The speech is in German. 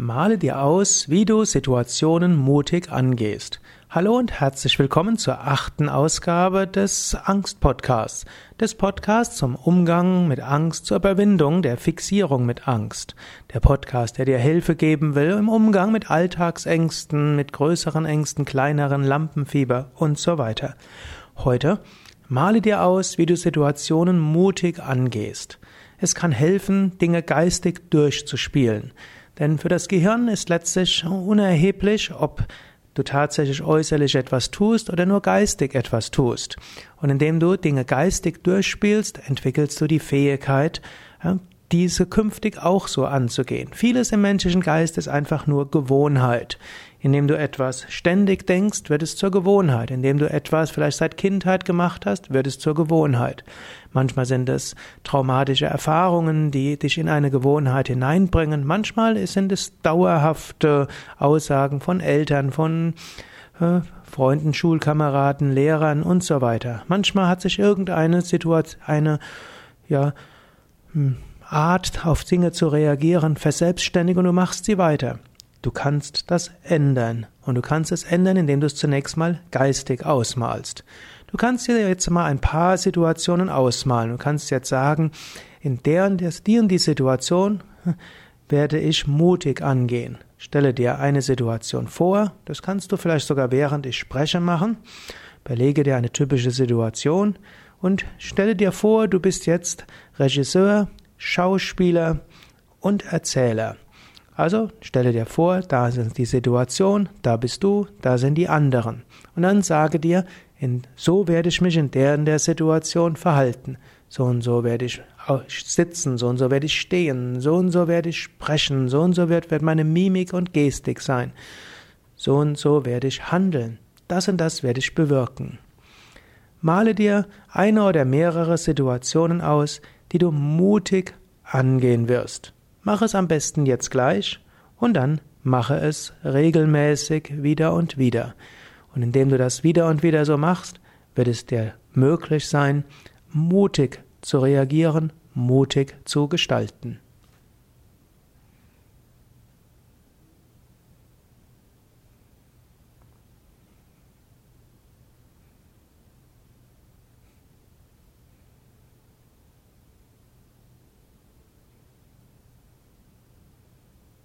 Male dir aus, wie du Situationen mutig angehst. Hallo und herzlich willkommen zur achten Ausgabe des Angst-Podcasts, des Podcasts zum Umgang mit Angst, zur Überwindung der Fixierung mit Angst. Der Podcast, der dir Hilfe geben will im Umgang mit Alltagsängsten, mit größeren Ängsten, kleineren Lampenfieber und so weiter. Heute male dir aus, wie du Situationen mutig angehst. Es kann helfen, Dinge geistig durchzuspielen. Denn für das Gehirn ist letztlich unerheblich, ob du tatsächlich äußerlich etwas tust oder nur geistig etwas tust. Und indem du Dinge geistig durchspielst, entwickelst du die Fähigkeit, diese künftig auch so anzugehen. Vieles im menschlichen Geist ist einfach nur Gewohnheit. Indem du etwas ständig denkst, wird es zur Gewohnheit. Indem du etwas vielleicht seit Kindheit gemacht hast, wird es zur Gewohnheit. Manchmal sind es traumatische Erfahrungen, die dich in eine Gewohnheit hineinbringen. Manchmal sind es dauerhafte Aussagen von Eltern, von äh, Freunden, Schulkameraden, Lehrern und so weiter. Manchmal hat sich irgendeine Situation, eine, ja, hm, Art auf Dinge zu reagieren verselbstständigt und du machst sie weiter. Du kannst das ändern. Und du kannst es ändern, indem du es zunächst mal geistig ausmalst. Du kannst dir jetzt mal ein paar Situationen ausmalen. Du kannst jetzt sagen, in der und der, die und die Situation werde ich mutig angehen. Stelle dir eine Situation vor. Das kannst du vielleicht sogar während ich spreche machen. Überlege dir eine typische Situation und stelle dir vor, du bist jetzt Regisseur, Schauspieler und Erzähler. Also stelle dir vor, da ist die Situation, da bist du, da sind die anderen. Und dann sage dir, in, so werde ich mich in der in der Situation verhalten. So und so werde ich sitzen, so und so werde ich stehen, so und so werde ich sprechen, so und so wird, wird meine Mimik und Gestik sein. So und so werde ich handeln. Das und das werde ich bewirken. Male dir eine oder mehrere Situationen aus, die du mutig angehen wirst. Mach es am besten jetzt gleich und dann mache es regelmäßig wieder und wieder. Und indem du das wieder und wieder so machst, wird es dir möglich sein, mutig zu reagieren, mutig zu gestalten.